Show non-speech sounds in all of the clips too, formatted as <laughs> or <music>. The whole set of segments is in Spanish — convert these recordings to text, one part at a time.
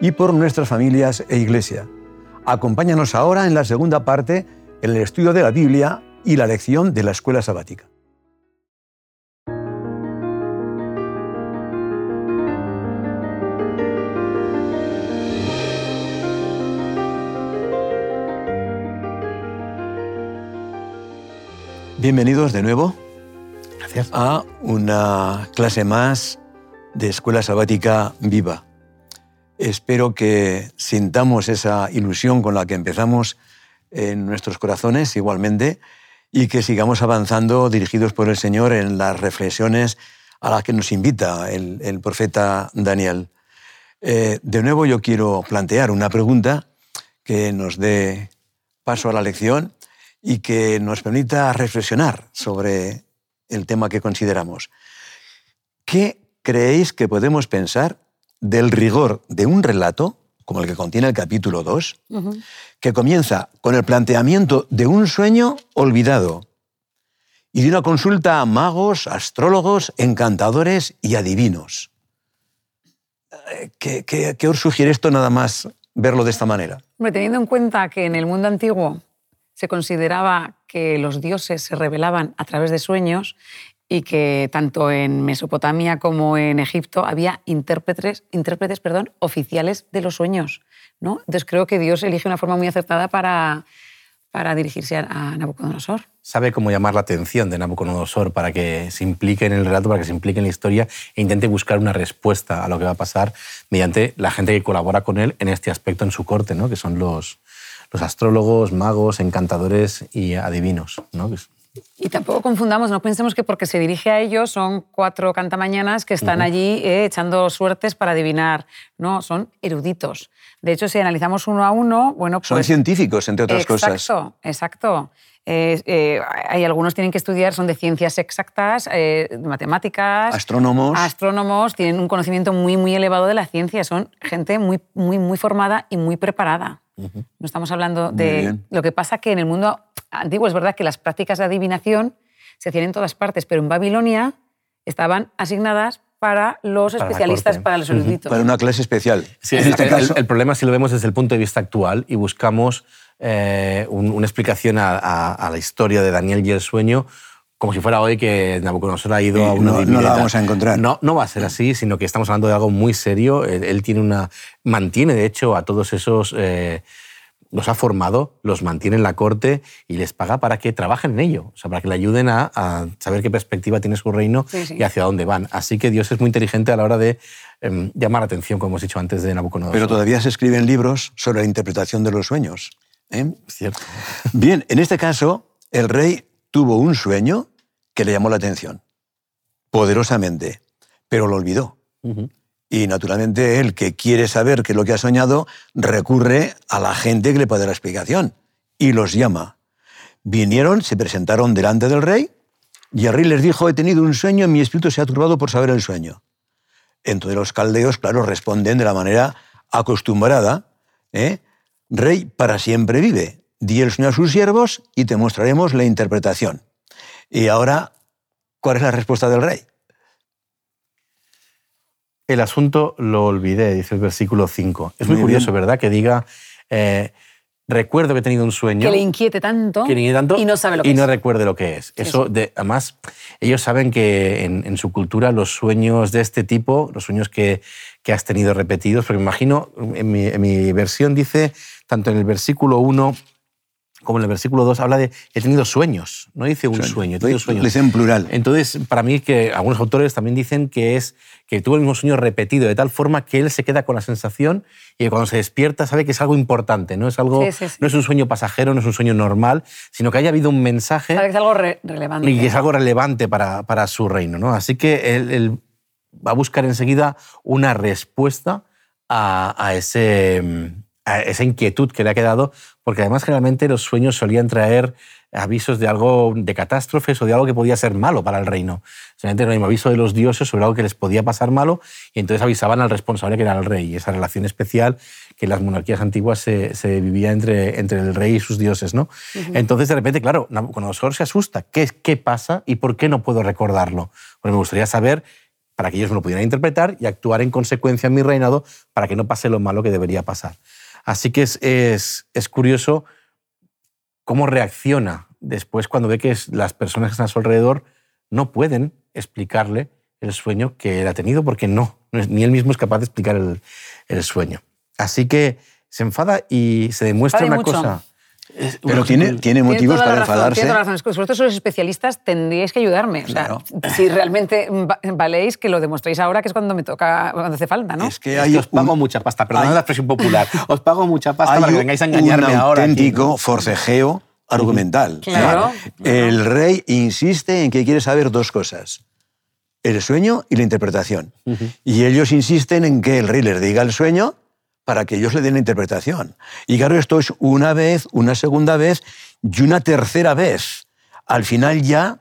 y por nuestras familias e iglesia. Acompáñanos ahora en la segunda parte, en el estudio de la Biblia y la lección de la escuela sabática. Bienvenidos de nuevo Gracias. a una clase más de Escuela Sabática Viva. Espero que sintamos esa ilusión con la que empezamos en nuestros corazones igualmente y que sigamos avanzando dirigidos por el Señor en las reflexiones a las que nos invita el, profeta Daniel. Eh, de nuevo yo quiero plantear una pregunta que nos dé paso a la lección y que nos permita reflexionar sobre el tema que consideramos. ¿Qué creéis que podemos pensar del rigor de un relato, como el que contiene el capítulo 2, que comienza con el planteamiento de un sueño olvidado y de una consulta a magos, astrólogos, encantadores y adivinos? Eh, ¿Qué, qué, qué os sugiere esto nada más verlo de esta manera? Hombre, teniendo en cuenta que en el mundo antiguo se consideraba que los dioses se revelaban a través de sueños y que tanto en Mesopotamia como en Egipto había intérpretes, intérpretes perdón, oficiales de los sueños. ¿no? Entonces creo que Dios elige una forma muy acertada para, para dirigirse a Nabucodonosor. Sabe cómo llamar la atención de Nabucodonosor para que se implique en el relato, para que se implique en la historia e intente buscar una respuesta a lo que va a pasar mediante la gente que colabora con él en este aspecto en su corte, ¿no? que son los, los astrólogos, magos, encantadores y adivinos. ¿no? Y tampoco confundamos, no pensemos que porque se dirige a ellos son cuatro cantamañanas que están uh -huh. allí eh, echando suertes para adivinar. No, son eruditos. De hecho, si analizamos uno a uno, bueno, pues... Son científicos, entre otras exacto, cosas. Exacto, exacto. Eh, eh, hay algunos tienen que estudiar, son de ciencias exactas, eh, de matemáticas. Astrónomos. Astrónomos, tienen un conocimiento muy, muy elevado de la ciencia. Son gente muy, muy, muy formada y muy preparada. Uh -huh. No estamos hablando de... Lo que pasa que en el mundo antiguo es verdad que las prácticas de adivinación se hacían en todas partes, pero en Babilonia estaban asignadas para los para especialistas, para los eruditos. Para una clase especial. Sí, en este el, caso... el, el, problema si lo vemos desde el punto de vista actual y buscamos eh, un, una explicación a, a, a, la historia de Daniel y el sueño, como si fuera hoy que Nabucodonosor ha ido sí, a una no, no, la vamos a encontrar. No, no va a ser así, sino que estamos hablando de algo muy serio. Él, él tiene una, mantiene, de hecho, a todos esos... Eh, los ha formado, los mantiene en la corte y les paga para que trabajen en ello, o sea, para que le ayuden a, a saber qué perspectiva tiene su reino sí, sí. y hacia dónde van. Así que Dios es muy inteligente a la hora de eh, llamar la atención, como hemos dicho antes, de Nabucodonosor. Pero todavía se escriben libros sobre la interpretación de los sueños. ¿eh? Cierto. Bien, en este caso, el rey tuvo un sueño que le llamó la atención, poderosamente, pero lo olvidó. Uh -huh. Y naturalmente él, que quiere saber qué es lo que ha soñado, recurre a la gente que le puede dar la explicación y los llama. Vinieron, se presentaron delante del rey y el rey les dijo, he tenido un sueño y mi espíritu se ha turbado por saber el sueño. Entonces los caldeos, claro, responden de la manera acostumbrada. ¿eh? Rey para siempre vive. Di el sueño a sus siervos y te mostraremos la interpretación. Y ahora, ¿cuál es la respuesta del rey? El asunto lo olvidé, dice el versículo 5. Es muy, muy curioso, bien. ¿verdad? Que diga, eh, recuerdo que he tenido un sueño. Que le inquiete tanto, que le inquiete tanto y no sabe lo que y es. no recuerde lo que es. Eso, Eso. De, además, ellos saben que en, en, su cultura los sueños de este tipo, los sueños que, que has tenido repetidos, porque me imagino, en mi, en mi versión dice, tanto en el versículo 1 como en el versículo 2 habla de he tenido sueños, no dice un sueño, sueño, he tenido sueños. Dice en plural. Entonces, para mí que algunos autores también dicen que es que tuvo el mismo sueño repetido de tal forma que él se queda con la sensación y que cuando se despierta sabe que es algo importante, no es algo sí, sí, sí. no es un sueño pasajero, no es un sueño normal, sino que haya habido un mensaje sabe que es algo re relevante. y que es algo relevante para, para su reino, ¿no? Así que él, él va a buscar enseguida una respuesta a, ese, a esa inquietud que le ha quedado, porque además generalmente los sueños solían traer avisos de algo, de catástrofes o de algo que podía ser malo para el reino. Simplemente no hay un aviso de los dioses sobre algo que les podía pasar malo y entonces avisaban al responsable que era el rey. Y esa relación especial que en las monarquías antiguas se, vivía entre, entre el rey y sus dioses. ¿no? Entonces, de repente, claro, Nabucodonosor se asusta. ¿Qué, ¿Qué pasa y por qué no puedo recordarlo? Porque me gustaría saber para que ellos me lo pudieran interpretar y actuar en consecuencia en mi reinado para que no pase lo malo que debería pasar. Así que es, es, es curioso cómo reacciona después cuando ve que las personas que están a su alrededor no pueden explicarle el sueño que él ha tenido porque no, ni él mismo es capaz de explicar el, sueño. Así que se enfada y se demuestra una cosa. Pero tiene, tiene motivos para enfadarse. Tiene toda la razón. Vosotros sois especialistas, tendríais que ayudarme. O sea, si realmente valéis, que lo demostréis ahora, que es cuando me toca, cuando hace falta, ¿no? Es que hay <laughs> os pago mucha pasta, perdón la expresión popular. Os pago mucha pasta para que vengáis a engañarme un ahora. auténtico forcejeo argumental. Claro. El rey insiste en que quiere saber dos cosas. El sueño y la interpretación. Y ellos insisten en que el rey les diga el sueño para que ellos le den la interpretación. Y claro, esto es una vez, una segunda vez y una tercera vez. Al final ya,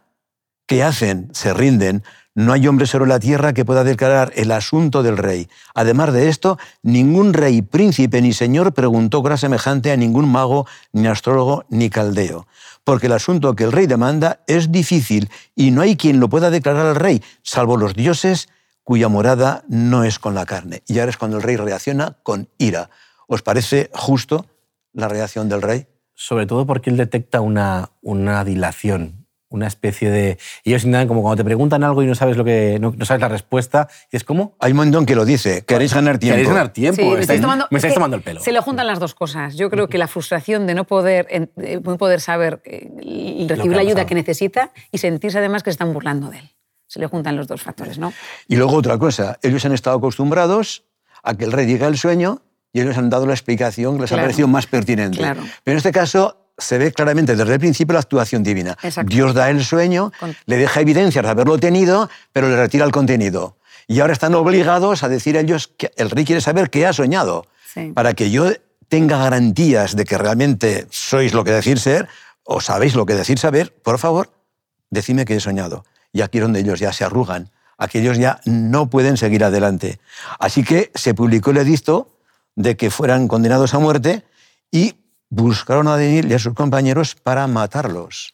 ¿qué hacen? Se rinden. No hay hombre sobre la tierra que pueda declarar el asunto del rey. Además de esto, ningún rey, príncipe ni señor preguntó cosa semejante a ningún mago, ni astrólogo, ni caldeo. Porque el asunto que el rey demanda es difícil y no hay quien lo pueda declarar al rey, salvo los dioses cuya morada no es con la carne. Y ahora es cuando el rey reacciona con ira. ¿Os parece justo la reacción del rey? Sobre todo porque él detecta una, una dilación una especie de... Ellos intentan como cuando te preguntan algo y no sabes, lo que, no, sabes la respuesta, y es como... Hay un montón que lo dice, queréis ganar tiempo. Queréis ganar tiempo, me estáis, tomando, el pelo. Se le juntan las dos cosas. Yo creo que la frustración de no poder, no poder saber eh, y recibir la ayuda que necesita y sentirse además que se están burlando de él. Se le juntan los dos factores, ¿no? Y luego otra cosa, ellos han estado acostumbrados a que el rey diga el sueño y ellos han dado la explicación que les ha parecido más pertinente. Pero en este caso se ve claramente desde el principio la actuación divina. Dios da el sueño, le deja evidencias de haberlo tenido, pero le retira el contenido. Y ahora están obligados a decir a ellos que el rey quiere saber qué ha soñado. Para que yo tenga garantías de que realmente sois lo que decir ser o sabéis lo que decir saber, por favor, decime qué he soñado. Y aquí es donde ellos ya se arrugan, aquí ellos ya no pueden seguir adelante. Así que se publicó el edicto de que fueran condenados a muerte y buscaron a Daniel y a sus compañeros para matarlos.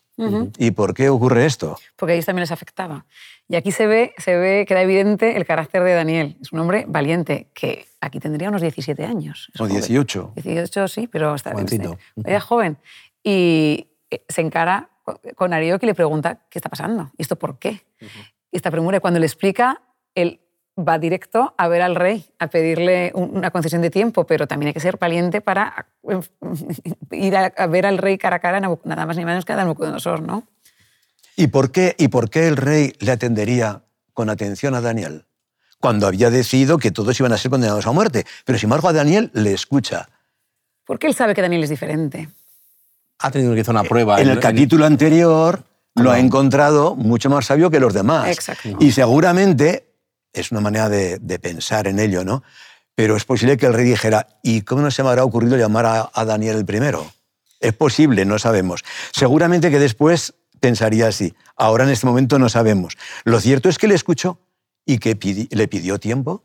¿Y por qué ocurre esto? Porque a ellos también les afectaba. Y aquí se ve, se ve, queda evidente el carácter de Daniel. Es un hombre valiente, que aquí tendría unos 17 años. O 18. 18, sí, pero está. Era joven. Y eh, se encara con Arioque y le pregunta, ¿qué está pasando? ¿Y esto por qué? Y esta premura, cuando le explica, él va directo a ver al rey, a pedirle una concesión de tiempo, pero también hay que ser valiente para <laughs> ir a, ver al rey cara a cara, nada más ni menos que a Nabucodonosor, ¿no? ¿Y por, qué, ¿Y por qué el rey le atendería con atención a Daniel? Cuando había decidido que todos iban a ser condenados a muerte. Pero sin embargo a Daniel le escucha. Porque él sabe que Daniel es diferente. Ha tenido que hacer una prueba. En el capítulo anterior lo ha encontrado mucho más sabio que los demás. Exacto. Y seguramente es una manera de, pensar en ello, ¿no? Pero es posible que el rey dijera, ¿y cómo no se me habrá ocurrido llamar a, Daniel el primero? Es posible, no sabemos. Seguramente que después pensaría así. Ahora en este momento no sabemos. Lo cierto es que le escuchó y que le pidió tiempo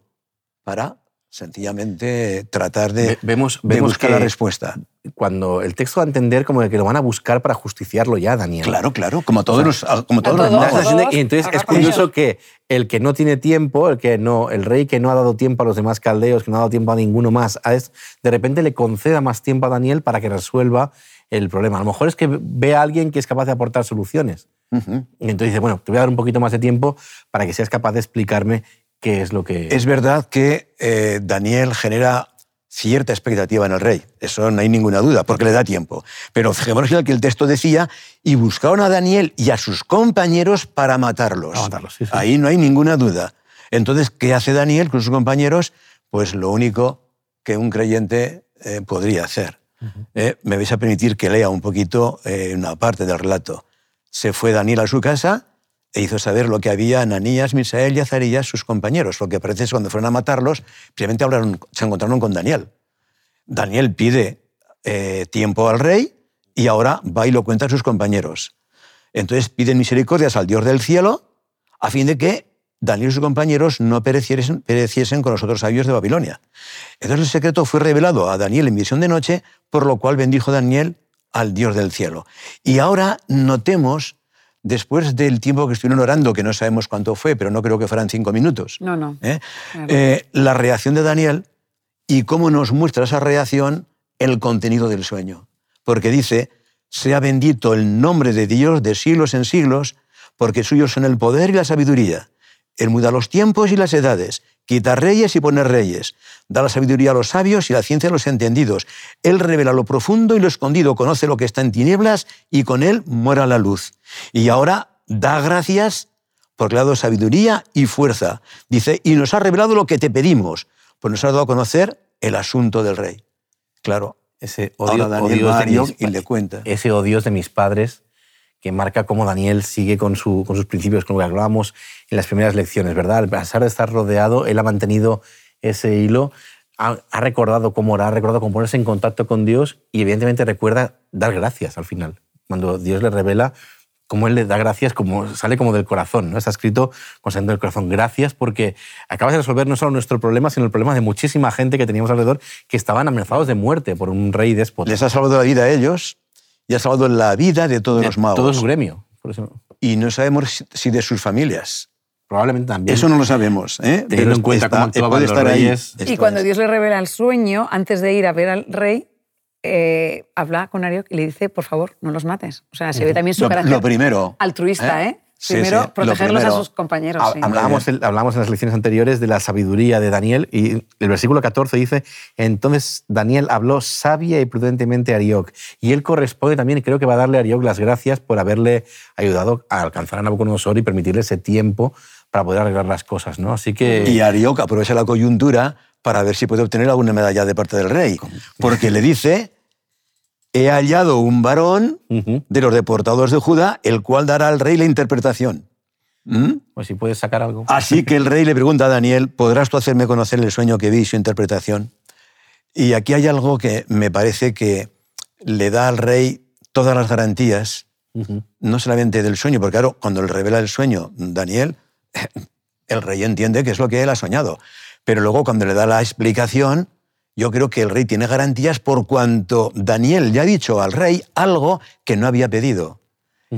para sencillamente tratar de, vemos, buscar la respuesta. Cuando el texto va a entender como que lo van a buscar para justiciarlo ya, Daniel. Claro, claro, como todos los, como todos los Y entonces es curioso que el que no tiene tiempo, el, que no, el rey que no ha dado tiempo a los demás caldeos, que no ha dado tiempo a ninguno más, de repente le conceda más tiempo a Daniel para que resuelva el problema. A lo mejor es que ve a alguien que es capaz de aportar soluciones. Y entonces dice, bueno, te voy a dar un poquito más de tiempo para que seas capaz de explicarme qué es lo que... Es verdad que eh, Daniel genera cierta expectativa en el rey, eso no hay ninguna duda, porque le da tiempo. Pero fijémonos en que el texto decía, y buscaron a Daniel y a sus compañeros para matarlos. Ahí no hay ninguna duda. Entonces, ¿qué hace Daniel con sus compañeros? Pues lo único que un creyente eh, podría hacer. Eh, me vais a permitir que lea un poquito una parte del relato. Se fue Daniel a su casa e hizo saber lo que había Ananías, Misael y Azarías, sus compañeros. Lo que parece es cuando fueron a matarlos, primero hablaron, se encontraron con Daniel. Daniel pide eh, tiempo al rey y ahora va y lo cuenta a sus compañeros. Entonces piden misericordias al Dios del cielo a fin de que Daniel y sus compañeros no pereciesen, pereciesen con los otros sabios de Babilonia. Entonces el secreto fue revelado a Daniel en visión de noche, por lo cual bendijo Daniel al Dios del cielo. Y ahora notemos, después del tiempo que estuvieron orando, que no sabemos cuánto fue, pero no creo que fueran cinco minutos, No, no. ¿eh? Eh, la reacción de Daniel y cómo nos muestra esa reacción el contenido del sueño. Porque dice, sea bendito el nombre de Dios de siglos en siglos, porque suyos son el poder y la sabiduría. Él muda los tiempos y las edades, quita reyes y pone reyes, da la sabiduría a los sabios y la ciencia a los entendidos. Él revela lo profundo y lo escondido, conoce lo que está en tinieblas y con él muera la luz. Y ahora da gracias porque le ha dado sabiduría y fuerza. Dice, y nos ha revelado lo que te pedimos, pues nos ha dado a conocer el asunto del rey. Claro, ese Ahora odio, Daniel va de mis, y le cuenta. ese odios de mis padres que marca cómo Daniel sigue con, su, con sus principios, con lo que hablábamos en las primeras lecciones, ¿verdad? A pesar de estar rodeado, él ha mantenido ese hilo, ha, ha recordado cómo orar, ha recordado cómo ponerse en contacto con Dios y evidentemente recuerda dar gracias al final. Cuando Dios le revela cómo él le da gracias, como sale como del corazón, ¿no? Está escrito con saliendo del corazón. Gracias porque acabas de resolver no solo nuestro problema, sino el problema de muchísima gente que teníamos alrededor que estaban amenazados de muerte por un rey déspota. Les ha salvado la vida a ellos y ha salvado la vida de todos De los magos. Todo su gremio. Por eso, Y no sabemos si- de sus familias. probablemente también. Eso no lo sabemos. ¿eh? Teniendo en cuenta cómo actuaban puede los estar ahí. reyes. Esto Y cuando es. Dios le revela el sueño, antes de ir a ver al rey, eh, habla con Arioc y le dice, por favor, no los mates. O sea, se ve también su Lo, carácter lo primero. altruista, ¿eh? Sí, Primero, sí, protegerlos primero. a sus compañeros. Ha- sí. Hablábamos, hablábamos en las lecciones anteriores de la sabiduría de Daniel y el versículo 14 dice, entonces Daniel habló sabia y prudentemente a Arioc y él corresponde también, y creo que va a darle a Arioc las gracias por haberle ayudado a alcanzar a Nabucodonosor y permitirle ese tiempo para poder arreglar las cosas, ¿no? Así que... Y Arioc aprovecha la coyuntura para ver si puede obtener alguna medalla de parte del rey. Porque le dice, he hallado un varón de los deportados de Judá, el cual dará al rey la interpretación. ¿Mm? Pues si puedes sacar algo. Así que el rey le pregunta a Daniel, ¿podrás tú hacerme conocer el sueño que vi y su interpretación? Y aquí hay algo que me parece que le da al rey todas las garantías, Ujú. no solamente del sueño, porque claro, cuando le revela el sueño Daniel, <laughs> el rey entiende que es lo que él ha soñado. Pero luego cuando le da la explicación, yo creo que el rey tiene garantías por cuanto Daniel ya ha dicho al rey algo que no había pedido.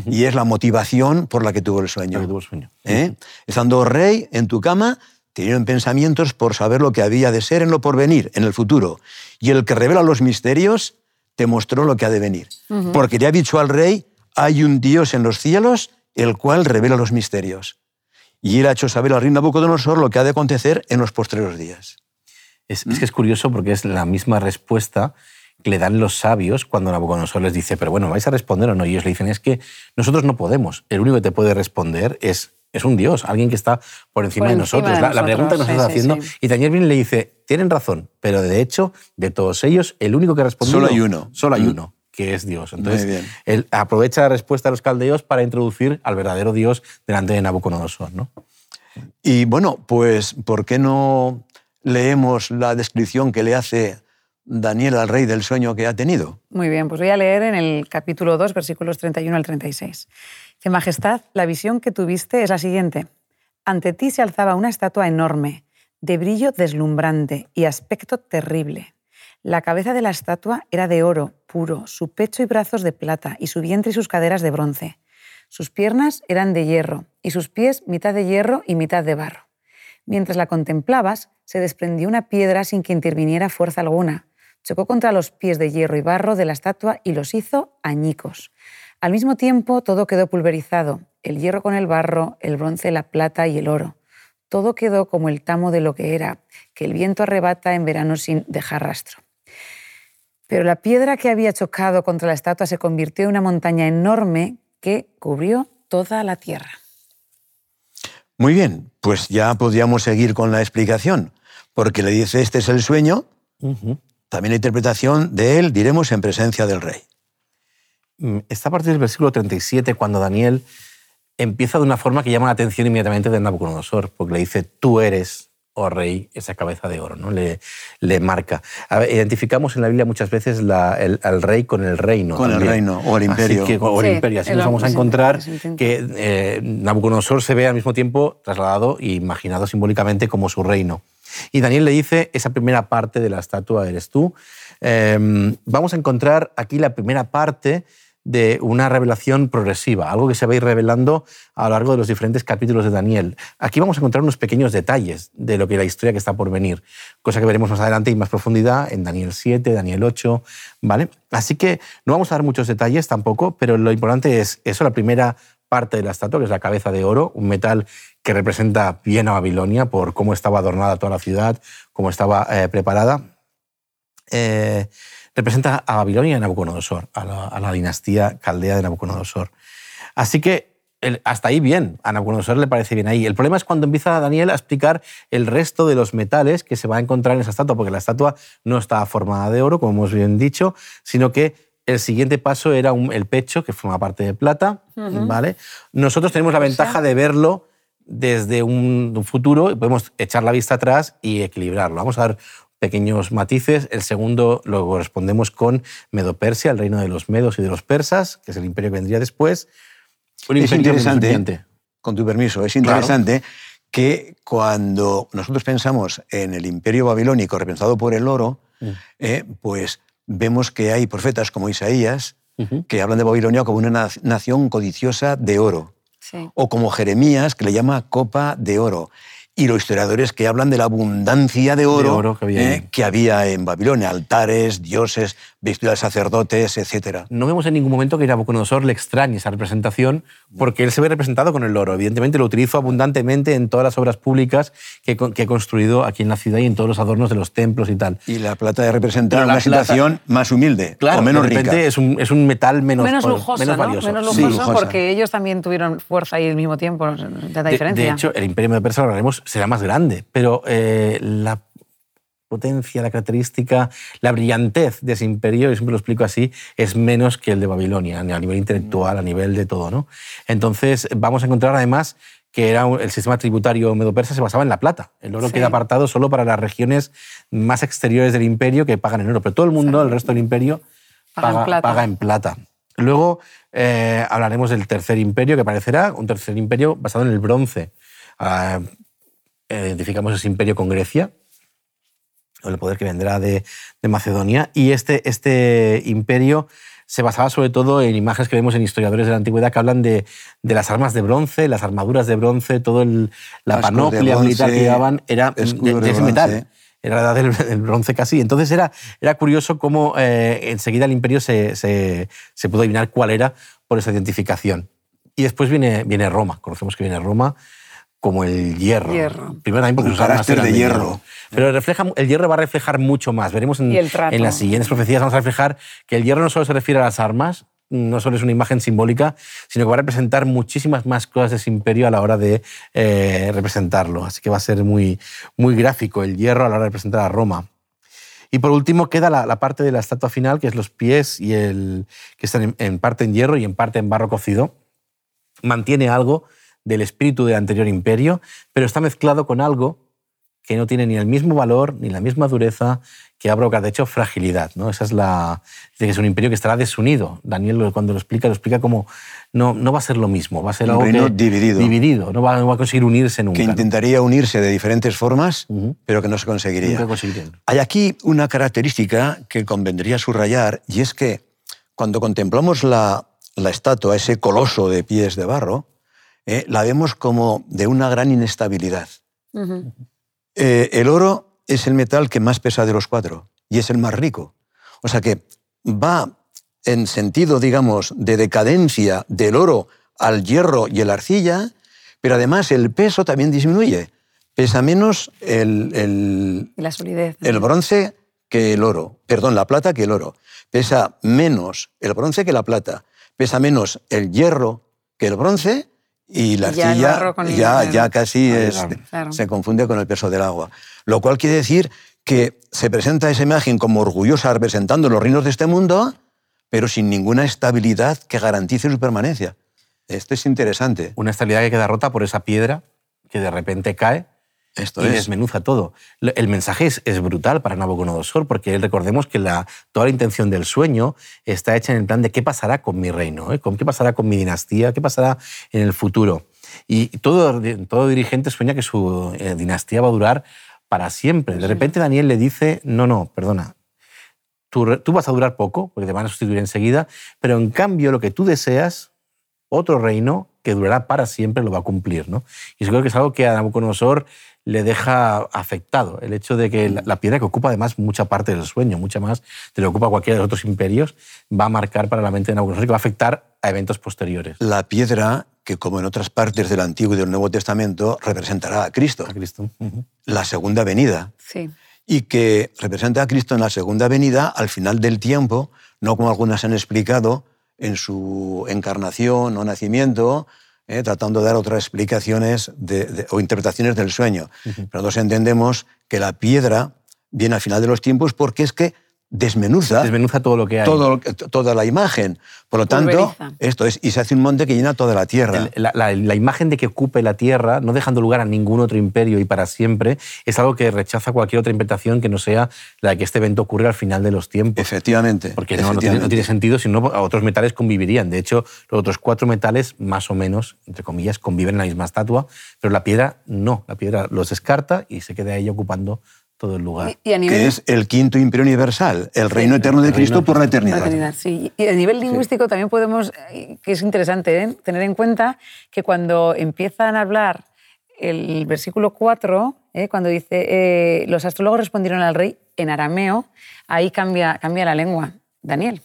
Y es la motivación por la que tuvo el sueño. Tuvo el sueño. ¿Eh? Estando rey en tu cama, te dieron pensamientos por saber lo que había de ser en lo porvenir, en el futuro. Y el que revela los misterios te mostró lo que ha de venir. Porque le ha dicho al rey, hay un Dios en los cielos, el cual revela los misterios. Y él ha hecho saber al rey Nabucodonosor lo que ha de acontecer en los postreros días. Es, es que es curioso porque es la misma respuesta que le dan los sabios cuando Nabucodonosor les dice, pero bueno, ¿vais a responder o no? Y ellos le dicen, es que nosotros no podemos. El único que te puede responder es, es un Dios, alguien que está por encima, Por de nosotros. de la, la pregunta que nos nosotros, estás sí, haciendo. sí. Y Daniel viene y le dice, tienen razón, pero de hecho, de todos ellos, el único que responde Solo hay uno. Solo hay Mm. uno, que es Dios. Entonces, bien. él aprovecha la respuesta de los caldeos para introducir al verdadero Dios delante de Nabucodonosor. ¿no? Y bueno, pues, ¿por qué no leemos la descripción que le hace Daniel al rey del sueño que ha tenido? Muy bien, pues voy a leer en el capítulo 2, versículos 31 al 36. Dice, Majestad, la visión que tuviste es la siguiente. Ante ti se alzaba una estatua enorme, de brillo deslumbrante y aspecto terrible. La cabeza de la estatua era de oro puro, su pecho y brazos de plata, y su vientre y sus caderas de bronce. Sus piernas eran de hierro, y sus pies mitad de hierro y mitad de barro. Mientras la contemplabas, se desprendió una piedra sin que interviniera fuerza alguna. Chocó contra los pies de hierro y barro de la estatua y los hizo añicos. Al mismo tiempo, todo quedó pulverizado, el hierro con el barro, el bronce, la plata y el oro. Todo quedó como el tamo de lo que era, que el viento arrebata en verano sin dejar rastro. Pero la piedra que había chocado contra la estatua se convirtió en una montaña enorme que cubrió toda la tierra. Muy bien, pues ya podríamos seguir con la explicación, porque le dice, este es el sueño, también la interpretación de él, diremos, en presencia del rey. Mm, Esta parte del versículo 37, cuando Daniel empieza de una forma que llama la atención inmediatamente de Nabucodonosor, porque le dice, tú eres o rey, esa cabeza de oro, ¿no? le, le marca. identificamos en la Biblia muchas veces la, el, al rey con el reino. Con el reino o el imperio. Así o el imperio. Así nos vamos a encontrar que eh, Nabucodonosor se ve al mismo tiempo trasladado e imaginado simbólicamente como su reino. Y Daniel le dice, esa primera parte de la estatua eres tú. Em, vamos a encontrar aquí la primera parte de una revelación progresiva, algo que se va a ir revelando a lo largo de los diferentes capítulos de Daniel. Aquí vamos a encontrar unos pequeños detalles de lo que la historia que está por venir, cosa que veremos más adelante y más profundidad en Daniel 7, Daniel 8, ¿vale? Así que no vamos a dar muchos detalles tampoco, pero lo importante es eso, la primera parte de la estatua, que es la cabeza de oro, un metal que representa bien a Babilonia por cómo estaba adornada toda la ciudad, cómo estaba eh, preparada. Eh, representa a Babilonia y a Nabucodonosor, a la, dinastía caldea de Nabucodonosor. Así que hasta ahí bien, a Nabucodonosor le parece bien ahí. El problema es cuando empieza Daniel a explicar el resto de los metales que se va a encontrar en esa estatua, porque la estatua no está formada de oro, como hemos bien dicho, sino que el siguiente paso era el pecho, que forma parte de plata. ¿vale? Nosotros tenemos la ventaja de verlo desde un, futuro, podemos echar la vista atrás y equilibrarlo. Vamos a ver pequeños matices. El segundo lo correspondemos con Medo-Persia, el reino de los medos y de los persas, que es el imperio que vendría después. es interesante, con tu permiso, es interesante que cuando nosotros pensamos en el imperio babilónico representado por el oro, mm. eh, pues vemos que hay profetas como Isaías que hablan de Babilonia como una nación codiciosa de oro. O como Jeremías, que le llama copa de oro y los historiadores que hablan de la abundancia de oro, eh, que, había en Babilonia, altares, dioses, vestidos de sacerdotes, etc. No vemos en ningún momento que Nabucodonosor le extrañe esa representación, porque él se ve representado con el oro. Evidentemente lo utilizo abundantemente en todas las obras públicas que, he construido aquí en la ciudad y en todos los adornos de los templos y tal. Y la plata de representar una situación más humilde claro, o menos de rica. Es un, es un metal menos, menos lujoso, menos valioso. Menos lujoso porque ellos también tuvieron fuerza ahí al mismo tiempo. De, diferencia. de hecho, el imperio de Persia, lo hablaremos, será más grande, pero eh, la potencia, la característica, la brillantez de ese imperio, y siempre lo explico así, es menos que el de Babilonia, a nivel intelectual, a nivel de todo. ¿no? Entonces, vamos a encontrar además que era el sistema tributario medo-persa se basaba en la plata. El oro queda apartado solo para las regiones más exteriores del imperio que pagan en oro, pero todo el mundo, el resto del imperio, paga, en, plata. Luego eh, hablaremos del tercer imperio, que parecerá un tercer imperio basado en el bronce. Ah, identificamos ese imperio con Grecia, el poder que vendrá de, Macedonia, y este, este imperio se basaba sobre todo en imágenes que vemos en historiadores de la antigüedad que hablan de, de las armas de bronce, las armaduras de bronce, todo el, la panoplia militar que llevaban era de, ese metal. Era la edad del, bronce casi. Entonces era, era curioso cómo eh, enseguida el imperio se, se, se pudo adivinar cuál era por esa identificación. Y después viene, viene Roma. Conocemos que viene Roma como el hierro. Primero también porque un carácter de hierro. Pero refleja, el hierro va a reflejar mucho más. Veremos en, en, las siguientes profecías, vamos a reflejar que el hierro no solo se refiere a las armas, no solo es una imagen simbólica, sino que va a representar muchísimas más cosas de ese imperio a la hora de eh, representarlo. Así que va a ser muy, muy gráfico el hierro a la hora de representar a Roma. Y por último queda la, parte de la estatua final, que es los pies y el, que están en parte en hierro y en parte en barro cocido. Mantiene algo del espíritu del anterior imperio, pero está mezclado con algo que no tiene ni el mismo valor ni la misma dureza que Abroca, de hecho, fragilidad. ¿no? Esa es la. que es un imperio que estará desunido. Daniel, cuando lo explica, lo explica como no, no va a ser lo mismo, va a ser algo dividido. dividido no, va, a conseguir unirse nunca. Que intentaría unirse de diferentes formas, pero que no se conseguiría. Hay aquí una característica que convendría subrayar, y es que cuando contemplamos la, la estatua, ese coloso de pies de barro, eh, la vemos como de una gran inestabilidad. Eh, el oro es el metal que más pesa de los cuatro y es el más rico. O sea que va en sentido, digamos, de decadencia del oro al hierro y el arcilla, pero además el peso también disminuye. Pesa menos el, la solidez, el bronce que el oro, perdón, la plata que el oro. Pesa menos el bronce que la plata. Pesa menos el hierro que el bronce y la arcilla ya, ya, casi se confunde con el peso del agua. Lo cual quiere decir que se presenta esa imagen como orgullosa representando los reinos de este mundo, pero sin ninguna estabilidad que garantice su permanencia. Esto es interesante. Una estabilidad que queda rota por esa piedra que de repente cae Esto y es. desmenuza todo. El mensaje es, es brutal para Nabucodonosor, porque recordemos que la, toda la intención del sueño está hecha en el plan de qué pasará con mi reino, ¿eh? ¿Con qué pasará con mi dinastía, qué pasará en el futuro. Y todo, todo dirigente sueña que su eh, dinastía va a durar para siempre. De repente Daniel le dice, no, no, perdona, tú, tú vas a durar poco, porque te van a sustituir enseguida, pero en cambio lo que tú deseas, otro reino que durará para siempre lo va a cumplir. ¿no? Y yo creo que es algo que a Nabucodonosor le deja afectado. El hecho de que la, piedra, que ocupa además mucha parte del sueño, mucha más de lo que ocupa cualquiera de los otros imperios, va a marcar para la mente de Nabucodonosor y va a afectar a eventos posteriores. La piedra, que como en otras partes del Antiguo y del Nuevo Testamento, representará a Cristo, A Cristo. La segunda venida. Sí. y que representa a Cristo en la segunda venida al final del tiempo, no como algunas han explicado en su encarnación o nacimiento, eh, tratando de dar otras explicaciones de- de- o interpretaciones del sueño. Pero nosotros entendemos que la piedra viene al final de los tiempos porque es que desmenuza Desmenuza todo lo que hay. todo, toda la imagen. Por lo tanto, Pulveriza. esto es, y se hace un monte que llena toda la tierra. La, la- la imagen de que ocupe la tierra, no dejando lugar a ningún otro imperio y para siempre, es algo que rechaza cualquier otra interpretación que no sea la de que este evento ocurre al final de los tiempos. Efectivamente. Porque no, no tiene, no tiene sentido, si no, otros metales convivirían. De hecho, los otros cuatro metales, más o menos, entre comillas, conviven en la misma estatua, pero la piedra no. La piedra los descarta y se queda ella ocupando todo el lugar. Y, y a nivel que es el quinto imperio universal, el reino eterno de Cristo reino por la La eternidad. sí. Y a nivel lingüístico también podemos, eh, que es interesante ¿eh? tener en cuenta que cuando empiezan a hablar el versículo 4, ¿eh? cuando dice, eh, los astrólogos respondieron al rey en arameo, ahí cambia, cambia la lengua, Daniel,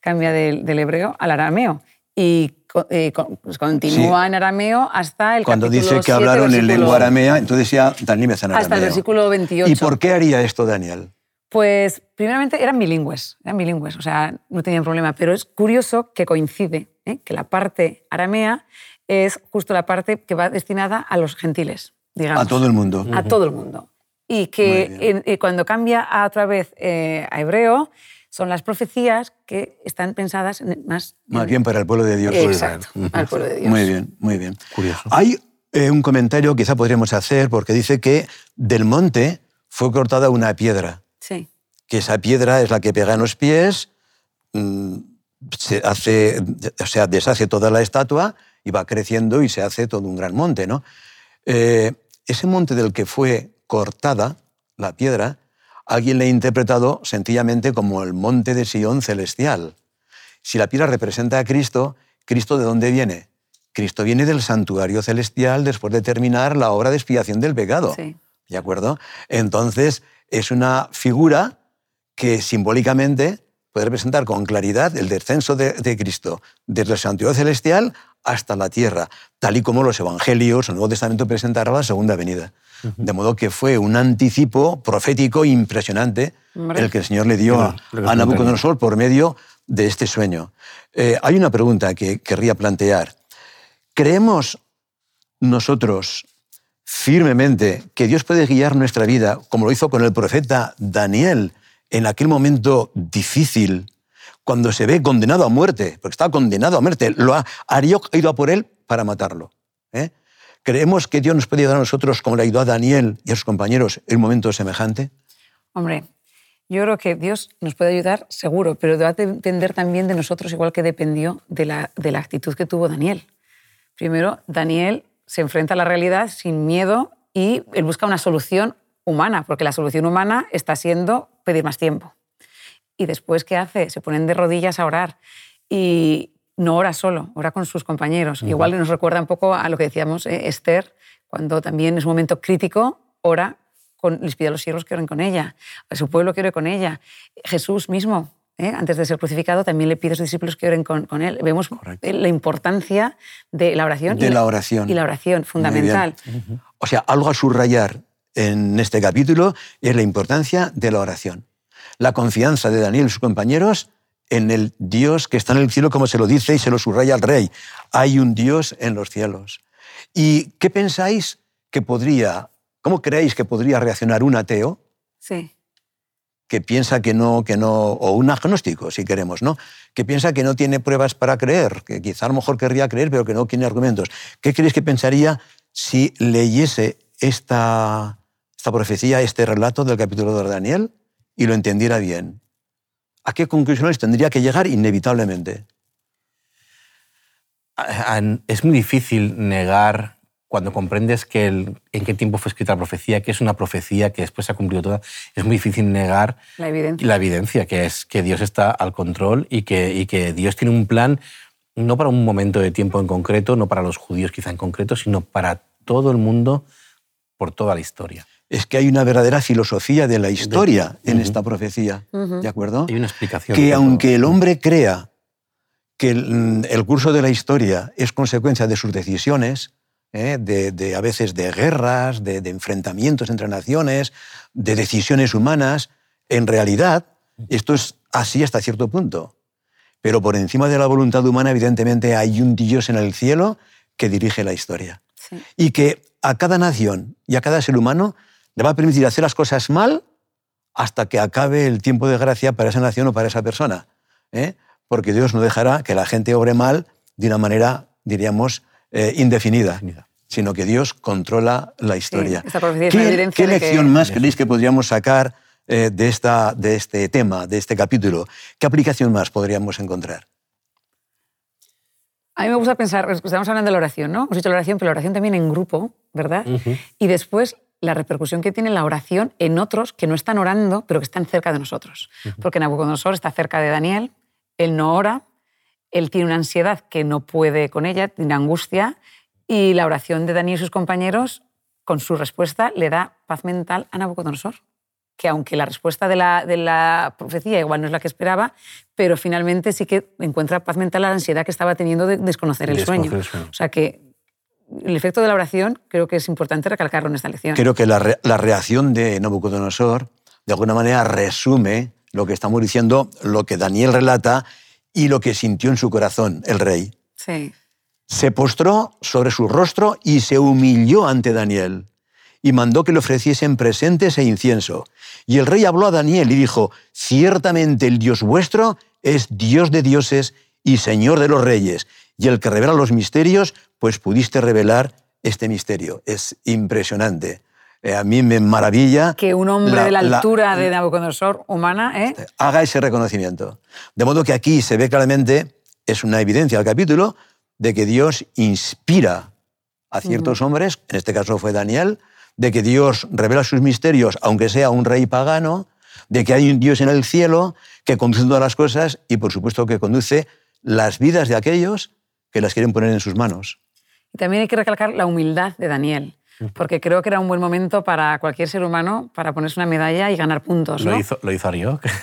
cambia del, del hebreo al arameo. Y eh, pues continúa Sí. en arameo hasta el Cuando capítulo dice que 7, hablaron en versículo- lengua aramea, entonces ya Daniel empieza en Hasta el arameo. versículo 28. ¿Y por qué haría esto Daniel? Pues primeramente eran bilingües, eran bilingües, o sea, no tenían problema, pero es curioso que coincide, ¿eh? que la parte aramea es justo la parte que va destinada a los gentiles, digamos. A todo el mundo. A todo el mundo. Y que en- eh, cuando cambia a otra vez eh, a hebreo, son las profecías que están pensadas en- más... Más en- bien para el pueblo de Dios. Exacto, al pueblo de Dios. Muy bien, muy bien. Curioso. Hay eh, un comentario que quizá podríamos hacer porque dice que del monte fue cortada una piedra, Sí, que esa piedra es la que pega en los pies, mm, se hace, o sea, deshace toda la estatua y va creciendo y se hace todo un gran monte, ¿no? Eh, ese monte del que fue cortada la piedra, alguien le ha interpretado sencillamente como el monte de Sion celestial. Si la piedra representa a Cristo, ¿Cristo de dónde viene? Cristo viene del santuario celestial después de terminar la obra de expiación del pecado. sí. ¿De acuerdo? Entonces, es una figura que simbólicamente puede representar con claridad el descenso de, de Cristo desde el santuario celestial hasta la tierra, tal y como los evangelios, el Nuevo Testamento presentará la segunda venida. De modo que fue un anticipo profético impresionante Hombre. el que el Señor le dio a, Nabucodonosor por medio de este sueño. Eh, hay una pregunta que querría plantear. ¿Creemos nosotros firmemente que Dios puede guiar nuestra vida, como lo hizo con el profeta Daniel en aquel momento difícil, cuando se ve condenado a muerte, porque está condenado a muerte, lo ha, Arioc ha ido a por él para matarlo. ¿eh? ¿Creemos que Dios nos puede ayudar a nosotros como le ayudó a Daniel y a sus compañeros en un momento semejante? Hombre, yo creo que Dios nos puede ayudar seguro, pero va a depender también de nosotros, igual que dependió de la, de la actitud que tuvo Daniel. Primero, Daniel se enfrenta a la realidad sin miedo y él busca una solución humana, porque la solución humana está siendo pedir más tiempo. Y después, ¿qué hace? Se ponen de rodillas a orar. Y no ora solo, ora con sus compañeros. Igual nos recuerda un poco a lo que decíamos eh, Esther, cuando también en un momento crítico ora, con, les pide a los siervos que oren con ella, a su pueblo que ore con ella. Jesús mismo, ¿eh? antes de ser crucificado, también le pide a sus discípulos que oren con, con él. Vemos eh, la importancia de la oración. De y la oración. Y la oración, fundamental. O sea, algo a subrayar en este capítulo es la importancia de la oración. La confianza de Daniel y sus compañeros en el Dios que está en el cielo, como se lo dice y se lo subraya el rey. Hay un Dios en los cielos. ¿Y qué pensáis que podría, cómo creéis que podría reaccionar un ateo Sí. que piensa que no, que no, o un agnóstico, si queremos, ¿no? que piensa que no tiene pruebas para creer, que quizá a lo mejor querría creer, pero que no tiene argumentos. ¿Qué creéis que pensaría si leyese esta, esta profecía, este relato del capítulo de Daniel y lo entendiera bien? ¿A qué conclusiones tendría que llegar inevitablemente? Es muy difícil negar cuando comprendes que en qué tiempo fue escrita la profecía, que es una profecía que después se ha cumplido toda, es muy difícil negar la evidencia, la evidencia que es que Dios está al control y que, y que Dios tiene un plan no para un momento de tiempo en concreto, no para los judíos quizá en concreto, sino para todo el mundo por toda la historia. Es que hay una verdadera filosofía de la historia en esta profecía, ¿de acuerdo? Hay una explicación. Que aunque el hombre crea que el, el curso de la historia es consecuencia de sus decisiones, ¿eh? de, a veces de guerras, de, enfrentamientos entre naciones, de decisiones humanas. En realidad, esto es así hasta cierto punto. Pero por encima de la voluntad humana, evidentemente, hay un Dios en el cielo que dirige la historia. Y que a cada nación y a cada ser humano le va a permitir hacer las cosas mal hasta que acabe el tiempo de gracia para esa nación o para esa persona. ¿eh? Porque Dios no dejará que la gente obre mal de una manera, diríamos, eh, indefinida, sino que Dios controla la historia. ¿Qué, lección más creéis que podríamos sacar eh, de, esta, de este tema, de este capítulo? ¿Qué aplicación más podríamos encontrar? A mí me gusta pensar, estamos hablando de la oración, ¿no? Hemos dicho la oración, pero la oración también en grupo, ¿verdad? Y después la repercusión que tiene la oración en otros que no están orando, pero que están cerca de nosotros. Porque Nabucodonosor está cerca de Daniel, él no ora, él tiene una ansiedad que no puede con ella, tiene angustia, y la oración de Daniel y sus compañeros, con su respuesta, le da paz mental a Nabucodonosor. Que aunque la respuesta de la, de la profecía igual no es la que esperaba, pero finalmente sí que encuentra paz mental a la ansiedad que estaba teniendo de desconocer el, sueño. O sea que el efecto de la oración creo que es importante recalcarlo en esta lección. Creo que la, la reacción de Nabucodonosor de alguna manera resume lo que estamos diciendo, lo que Daniel relata y lo que sintió en su corazón el rey. Sí. Se postró sobre su rostro y se humilló ante Daniel y mandó que le ofreciesen presentes e incienso. Y el rey habló a Daniel y dijo, ciertamente el Dios vuestro es Dios de dioses y Señor de los reyes, y el que revela los misterios, pues pudiste revelar este misterio. Es impresionante. Eh, a mí me maravilla. Que un hombre de la altura de Nabucodonosor humana ¿eh? haga ese reconocimiento. De modo que aquí se ve claramente, es una evidencia del capítulo, de que Dios inspira a ciertos hombres, en este caso fue Daniel, de que Dios revela sus misterios, aunque sea un rey pagano, de que hay un Dios en el cielo que conduce todas las cosas y por supuesto que conduce las vidas de aquellos que las quieren poner en sus manos. Y también hay que recalcar la humildad de Daniel porque creo que era un buen momento para cualquier ser humano para ponerse una medalla y ganar puntos. Lo, hizo, lo hizo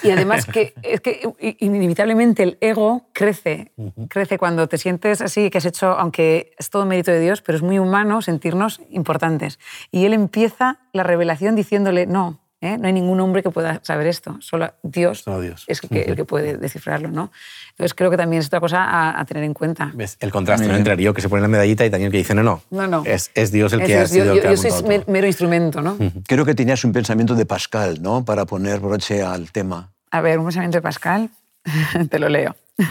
Y además que, <laughs> es que inevitablemente el ego crece, crece cuando te sientes así, que has hecho, aunque es todo mérito de Dios, pero es muy humano sentirnos importantes. Y él empieza la revelación diciéndole, no, ¿eh? No hay ningún hombre que pueda saber esto, solo Dios, es el que, el que, puede <laughs> descifrarlo. ¿no? Entonces creo que también es otra cosa a, tener en cuenta. ¿Ves? El contraste entre Río que se pone la medallita y Daniel que dice, no, no, no, no. Es, es Dios el que ha sido yo, yo, soy mero instrumento. ¿no? Creo que tenías un pensamiento de Pascal ¿no? para poner broche al tema. A ver, un pensamiento de Pascal, <laughs> te lo leo. <laughs>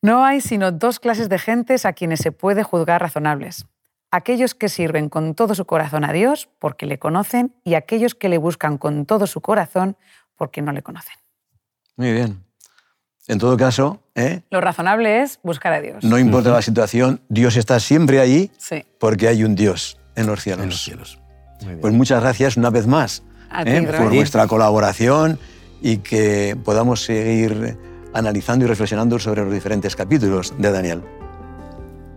No hay sino dos clases de gentes a quienes se puede juzgar razonables aquellos que sirven con todo su corazón a Dios porque le conocen y aquellos que le buscan con todo su corazón porque no le conocen. Muy bien. En todo caso, ¿eh? lo razonable es buscar a Dios. No importa la situación, Dios está siempre ahí porque hay un Dios en los cielos. En los cielos. Pues muchas gracias una vez más ¿eh? por vuestra colaboración y que podamos seguir analizando y reflexionando sobre los diferentes capítulos de Daniel.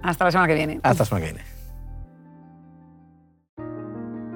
Hasta la semana que viene. Hasta la semana que viene.